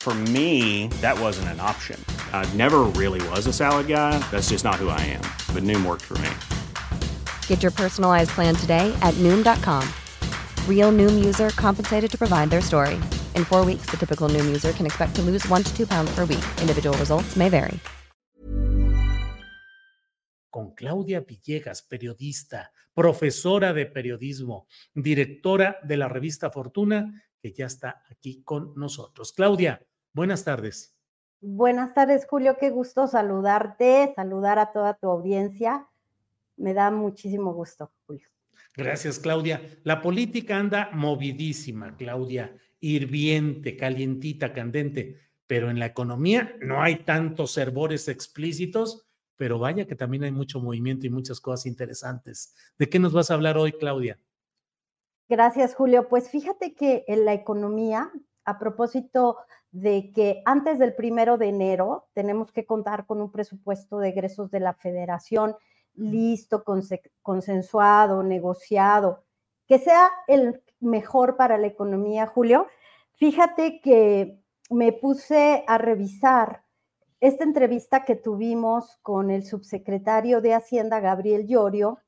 For me, that wasn't an option. I never really was a salad guy. That's just not who I am. But Noom worked for me. Get your personalized plan today at Noom.com. Real Noom user compensated to provide their story. In four weeks, the typical Noom user can expect to lose one to two pounds per week. Individual results may vary. Con Claudia Villegas, periodista, profesora de periodismo, directora de la revista Fortuna, que ya está aquí con nosotros. Claudia, buenas tardes. Buenas tardes, Julio. Qué gusto saludarte, saludar a toda tu audiencia. Me da muchísimo gusto, Julio. Gracias, Claudia. La política anda movidísima, Claudia, hirviente, calientita, candente, pero en la economía no hay tantos servores explícitos, pero vaya que también hay mucho movimiento y muchas cosas interesantes. ¿De qué nos vas a hablar hoy, Claudia? Gracias, Julio. Pues fíjate que en la economía, a propósito de que antes del primero de enero tenemos que contar con un presupuesto de egresos de la federación listo, consensuado, negociado, que sea el mejor para la economía, Julio. Fíjate que me puse a revisar esta entrevista que tuvimos con el subsecretario de Hacienda, Gabriel Llorio,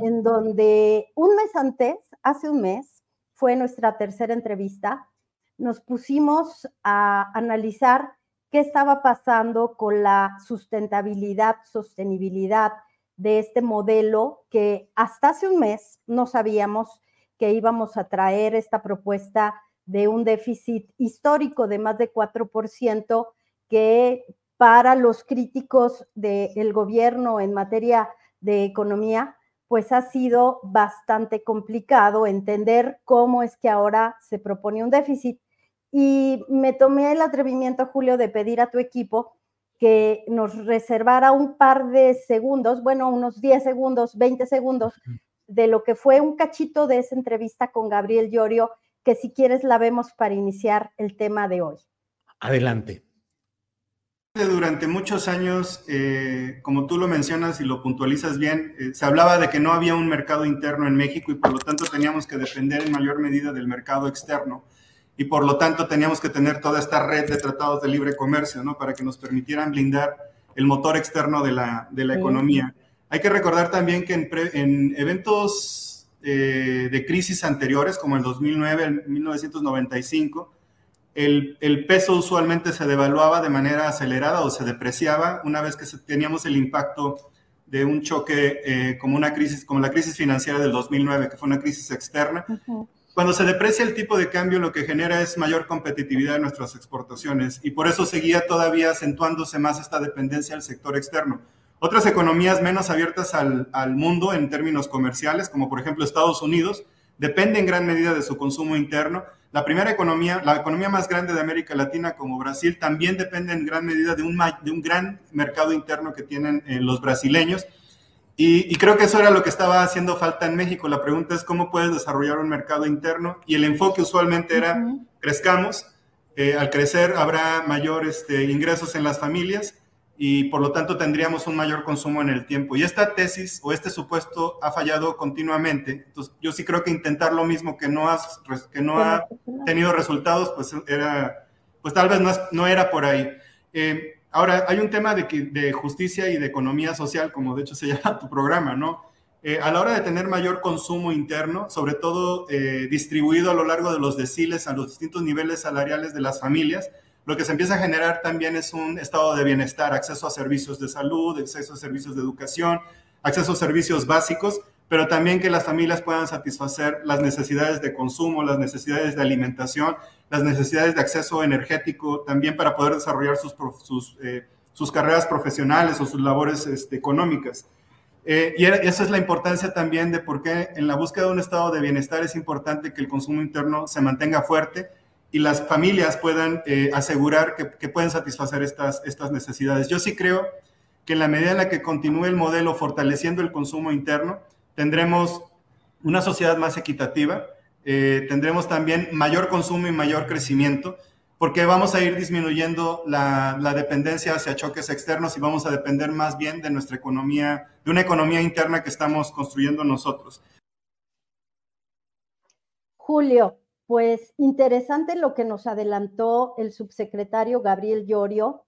en donde un mes antes, hace un mes, fue nuestra tercera entrevista, nos pusimos a analizar qué estaba pasando con la sustentabilidad, sostenibilidad de este modelo que hasta hace un mes no sabíamos que íbamos a traer esta propuesta de un déficit histórico de más de 4% que para los críticos del gobierno en materia de economía, pues ha sido bastante complicado entender cómo es que ahora se propone un déficit. Y me tomé el atrevimiento, Julio, de pedir a tu equipo que nos reservara un par de segundos, bueno, unos 10 segundos, 20 segundos, de lo que fue un cachito de esa entrevista con Gabriel Llorio, que si quieres la vemos para iniciar el tema de hoy. Adelante. Durante muchos años, eh, como tú lo mencionas y lo puntualizas bien, eh, se hablaba de que no había un mercado interno en México y por lo tanto teníamos que depender en mayor medida del mercado externo y por lo tanto teníamos que tener toda esta red de tratados de libre comercio, ¿no? Para que nos permitieran blindar el motor externo de la, de la economía. Hay que recordar también que en, en eventos eh, de crisis anteriores, como el 2009, el 1995, el, el, peso usualmente se devaluaba de manera acelerada o se depreciaba una vez que teníamos el impacto de un choque eh, como una crisis, como la crisis financiera del 2009, que fue una crisis externa. Cuando se deprecia el tipo de cambio, lo que genera es mayor competitividad en nuestras exportaciones y por eso seguía todavía acentuándose más esta dependencia al sector externo. Otras economías menos abiertas al, mundo en términos comerciales, como por ejemplo Estados Unidos, depende en gran medida de su consumo interno. La primera economía, la economía más grande de América Latina como Brasil, también depende en gran medida de un, de un gran mercado interno que tienen eh, los brasileños y, creo que eso era lo que estaba haciendo falta en México. La pregunta es cómo puedes desarrollar un mercado interno y el enfoque usualmente era crezcamos, eh, al crecer habrá mayor este, ingresos en las familias y por lo tanto tendríamos un mayor consumo en el tiempo. Y esta tesis o este supuesto ha fallado continuamente. Entonces yo sí creo que intentar lo mismo que no, has, que no ha tenido resultados, pues era, pues tal vez no, no era por ahí. Eh, Ahora, hay un tema de, justicia y de economía social, como de hecho se llama tu programa, ¿no? Eh, a la hora de tener mayor consumo interno, sobre todo eh, distribuido a lo largo de los deciles a los distintos niveles salariales de las familias, lo que se empieza a generar también es un estado de bienestar, acceso a servicios de salud, acceso a servicios de educación, acceso a servicios básicos, pero también que las familias puedan satisfacer las necesidades de consumo, las necesidades de alimentación, las necesidades de acceso energético, también para poder desarrollar sus, sus, eh, sus carreras profesionales o sus labores este, económicas. Eh, y esa es la importancia también de por qué en la búsqueda de un estado de bienestar es importante que el consumo interno se mantenga fuerte y las familias puedan eh, asegurar que, que, pueden satisfacer estas, estas necesidades. Yo sí creo que en la medida en la que continúe el modelo fortaleciendo el consumo interno, tendremos una sociedad más equitativa, eh, tendremos también mayor consumo y mayor crecimiento, porque vamos a ir disminuyendo la, dependencia hacia choques externos y vamos a depender más bien de nuestra economía, de una economía interna que estamos construyendo nosotros. Julio, pues interesante lo que nos adelantó el subsecretario Gabriel Llorio,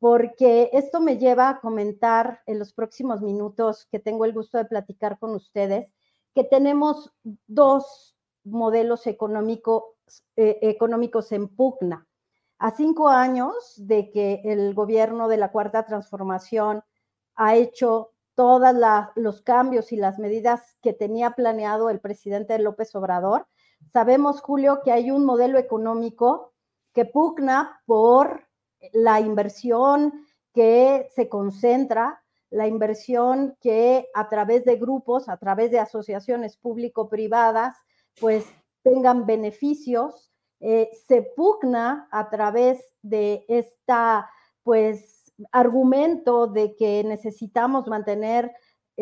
porque esto me lleva a comentar en los próximos minutos que tengo el gusto de platicar con ustedes, que tenemos dos modelos económico, eh, económicos en pugna. A cinco años de que el gobierno de la Cuarta Transformación ha hecho todos los cambios y las medidas que tenía planeado el presidente López Obrador, sabemos, Julio, que hay un modelo económico que pugna por la inversión que se concentra, la inversión que a través de grupos, a través de asociaciones público-privadas, pues tengan beneficios. Eh, se pugna a través de esta, pues, argumento de que necesitamos mantener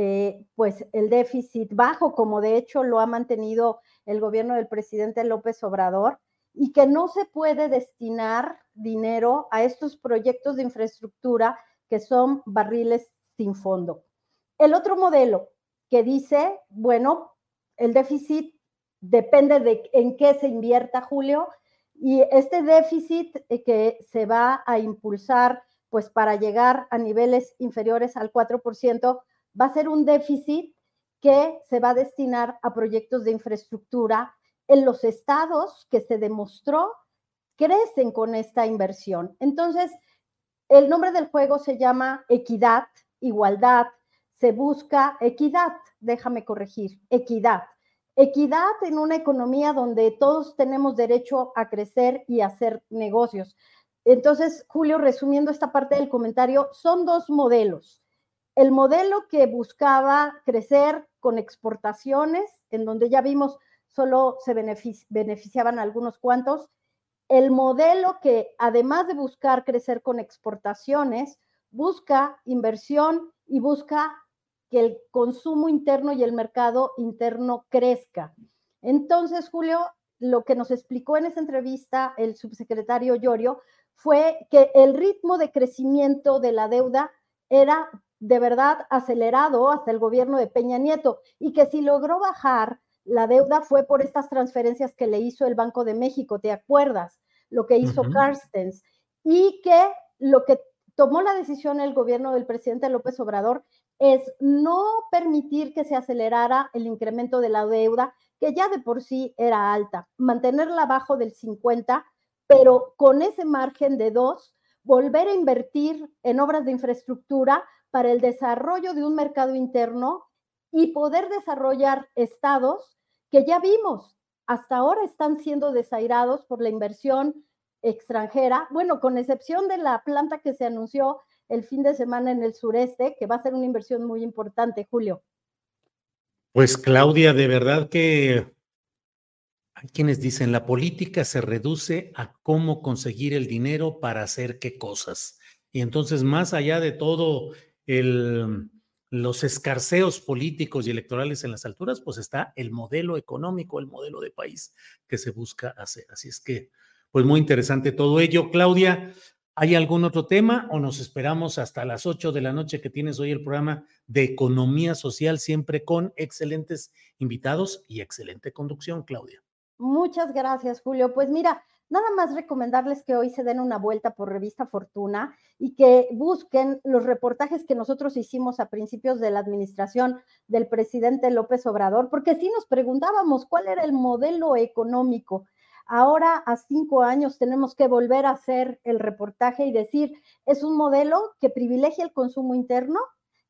eh, pues el déficit bajo, como de hecho lo ha mantenido el gobierno del presidente López Obrador, y que no se puede destinar dinero a estos proyectos de infraestructura que son barriles sin fondo. El otro modelo que dice, bueno, el déficit depende de en qué se invierta, Julio, y este déficit eh, que se va a impulsar, pues para llegar a niveles inferiores al 4%, va a ser un déficit que se va a destinar a proyectos de infraestructura en los estados que se demostró crecen con esta inversión. Entonces, el nombre del juego se llama equidad, igualdad, se busca equidad, déjame corregir, equidad. Equidad en una economía donde todos tenemos derecho a crecer y hacer negocios. Entonces, Julio, resumiendo esta parte del comentario, son dos modelos. El modelo que buscaba crecer con exportaciones, en donde ya vimos solo se beneficiaban algunos cuantos. El modelo que, además de buscar crecer con exportaciones, busca inversión y busca que el consumo interno y el mercado interno crezca. Entonces, Julio, lo que nos explicó en esa entrevista el subsecretario Llorio fue que el ritmo de crecimiento de la deuda era de verdad acelerado hasta el gobierno de Peña Nieto y que si logró bajar la deuda fue por estas transferencias que le hizo el Banco de México, ¿te acuerdas? Lo que hizo Carstens. Y que lo que tomó la decisión el gobierno del presidente López Obrador es no permitir que se acelerara el incremento de la deuda, que ya de por sí era alta, mantenerla abajo del 50, pero con ese margen de dos, volver a invertir en obras de infraestructura para el desarrollo de un mercado interno y poder desarrollar estados que ya vimos, hasta ahora están siendo desairados por la inversión extranjera, bueno, con excepción de la planta que se anunció el fin de semana en el sureste, que va a ser una inversión muy importante, Julio. Pues Claudia, de verdad que hay quienes dicen la política se reduce a cómo conseguir el dinero para hacer qué cosas. Y entonces, más allá de todo el los escarceos políticos y electorales en las alturas, pues está el modelo económico, el modelo de país que se busca hacer. Así es que, pues muy interesante todo ello. Claudia, ¿hay algún otro tema o nos esperamos hasta las 8 de la noche que tienes hoy el programa de economía social, siempre con excelentes invitados y excelente conducción, Claudia? Muchas gracias, Julio. Pues mira, Nada más recomendarles que hoy se den una vuelta por Revista Fortuna y que busquen los reportajes que nosotros hicimos a principios de la administración del presidente López Obrador, porque sí nos preguntábamos cuál era el modelo económico. Ahora, a cinco años, tenemos que volver a hacer el reportaje y decir, es un modelo que privilegia el consumo interno,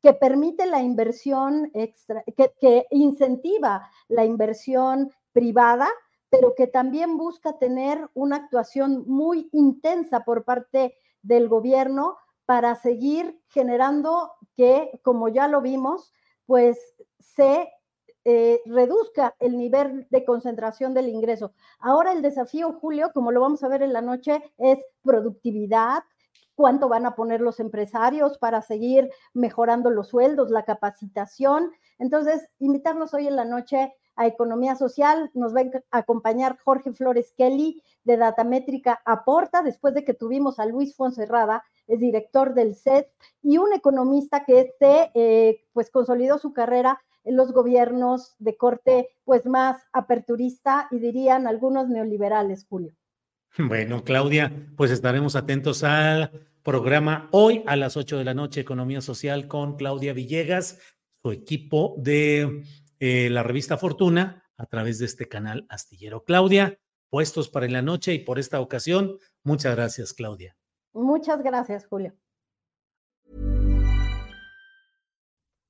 que permite la inversión extra, que, que incentiva la inversión privada, pero que también busca tener una actuación muy intensa por parte del gobierno para seguir generando que, como ya lo vimos, pues se eh, reduzca el nivel de concentración del ingreso. Ahora el desafío, Julio, como lo vamos a ver en la noche, es productividad, cuánto van a poner los empresarios para seguir mejorando los sueldos, la capacitación. Entonces, invitarlos hoy en la noche a Economía Social. Nos va a acompañar Jorge Flores Kelly de Datamétrica Aporta, después de que tuvimos a Luis Fonserrada, es director del SED, y un economista que este, pues consolidó su carrera en los gobiernos de corte pues más aperturista y dirían algunos neoliberales, Julio. Bueno, Claudia, pues estaremos atentos al programa hoy a las 8 de la noche, Economía Social con Claudia Villegas, su equipo de eh, la revista Fortuna a través de este canal astillero. Claudia, puestos para en la noche y por esta ocasión, muchas gracias, Claudia. Muchas gracias, Julio.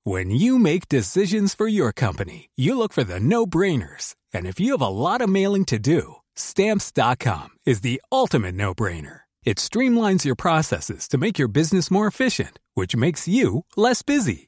When you make decisions for your company, you look for the no-brainers. And if you have a lot of mailing to do, stamps.com is the ultimate no-brainer. It streamlines your processes to make your business more efficient, which makes you less busy.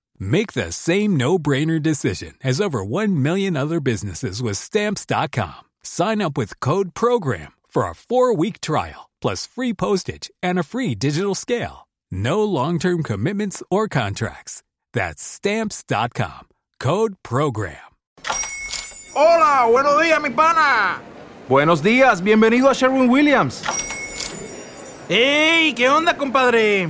Make the same no-brainer decision as over 1 million other businesses with stamps.com. Sign up with code program for a 4-week trial plus free postage and a free digital scale. No long-term commitments or contracts. That's stamps.com. Code program. Hola, buenos días, mi pana. Buenos días, bienvenido a Sherwin Williams. ¡Ey! ¿Qué onda, compadre?